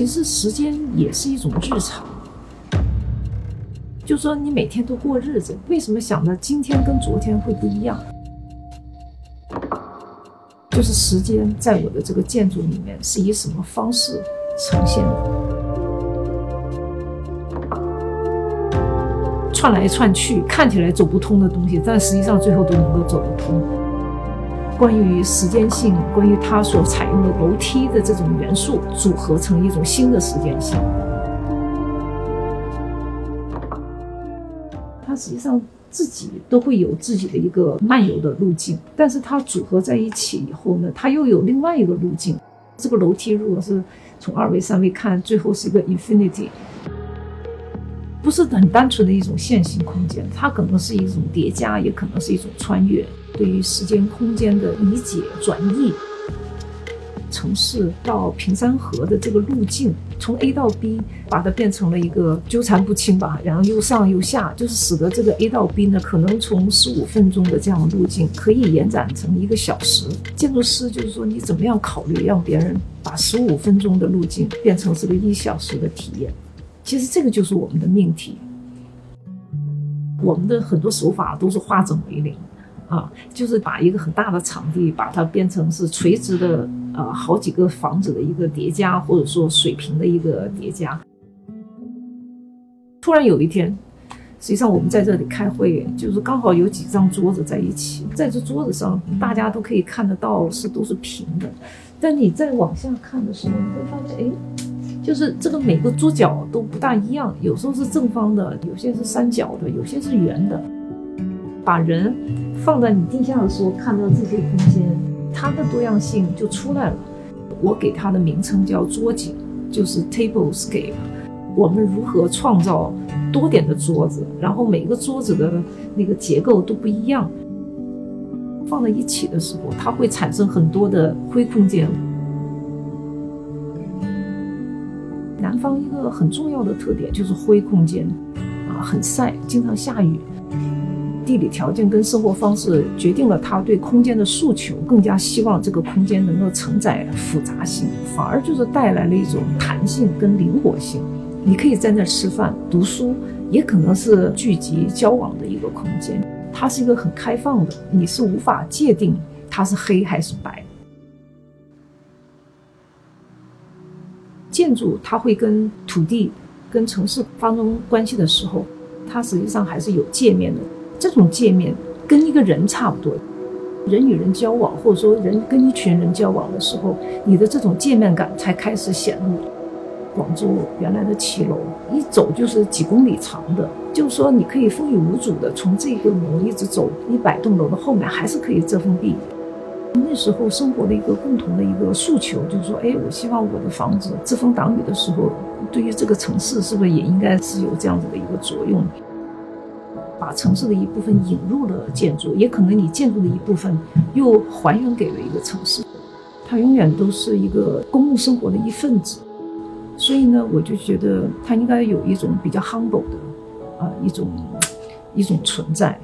其实时间也是一种日常。就说你每天都过日子，为什么想着今天跟昨天会不一样？就是时间在我的这个建筑里面是以什么方式呈现的？串来串去，看起来走不通的东西，但实际上最后都能够走得通。关于时间性，关于它所采用的楼梯的这种元素组合成一种新的时间性，它实际上自己都会有自己的一个漫游的路径，但是它组合在一起以后呢，它又有另外一个路径。这个楼梯如果是从二维、三维看，最后是一个 infinity。不是很单纯的一种线性空间，它可能是一种叠加，也可能是一种穿越。对于时间空间的理解转译，城市到平山河的这个路径，从 A 到 B，把它变成了一个纠缠不清吧，然后又上又下，就是使得这个 A 到 B 呢，可能从十五分钟的这样路径，可以延展成一个小时。建筑师就是说，你怎么样考虑让别人把十五分钟的路径变成这个一小时的体验？其实这个就是我们的命题，我们的很多手法都是化整为零，啊，就是把一个很大的场地，把它变成是垂直的，呃，好几个房子的一个叠加，或者说水平的一个叠加。突然有一天，实际上我们在这里开会，就是刚好有几张桌子在一起，在这桌子上大家都可以看得到是都是平的，但你再往下看的时候，你会发现，哎。就是这个每个桌角都不大一样，有时候是正方的，有些是三角的，有些是圆的。把人放在你地下的时候，看到这些空间，它的多样性就出来了。我给它的名称叫桌景，就是 table scape。我们如何创造多点的桌子，然后每个桌子的那个结构都不一样，放在一起的时候，它会产生很多的灰空间。南方一个很重要的特点就是灰空间，啊，很晒，经常下雨。地理条件跟生活方式决定了他对空间的诉求，更加希望这个空间能够承载复杂性，反而就是带来了一种弹性跟灵活性。你可以在那儿吃饭、读书，也可能是聚集交往的一个空间。它是一个很开放的，你是无法界定它是黑还是白。建筑它会跟土地、跟城市发生关系的时候，它实际上还是有界面的。这种界面跟一个人差不多，人与人交往，或者说人跟一群人交往的时候，你的这种界面感才开始显露。广州原来的骑楼一走就是几公里长的，就是说你可以风雨无阻的从这个楼一直走一百栋楼的后面，还是可以遮风避雨。那时候生活的一个共同的一个诉求，就是说，哎，我希望我的房子遮风挡雨的时候，对于这个城市是不是也应该是有这样子的一个作用？把城市的一部分引入了建筑，也可能你建筑的一部分又还原给了一个城市，它永远都是一个公共生活的一份子。所以呢，我就觉得它应该有一种比较 humble 的啊一种一种存在。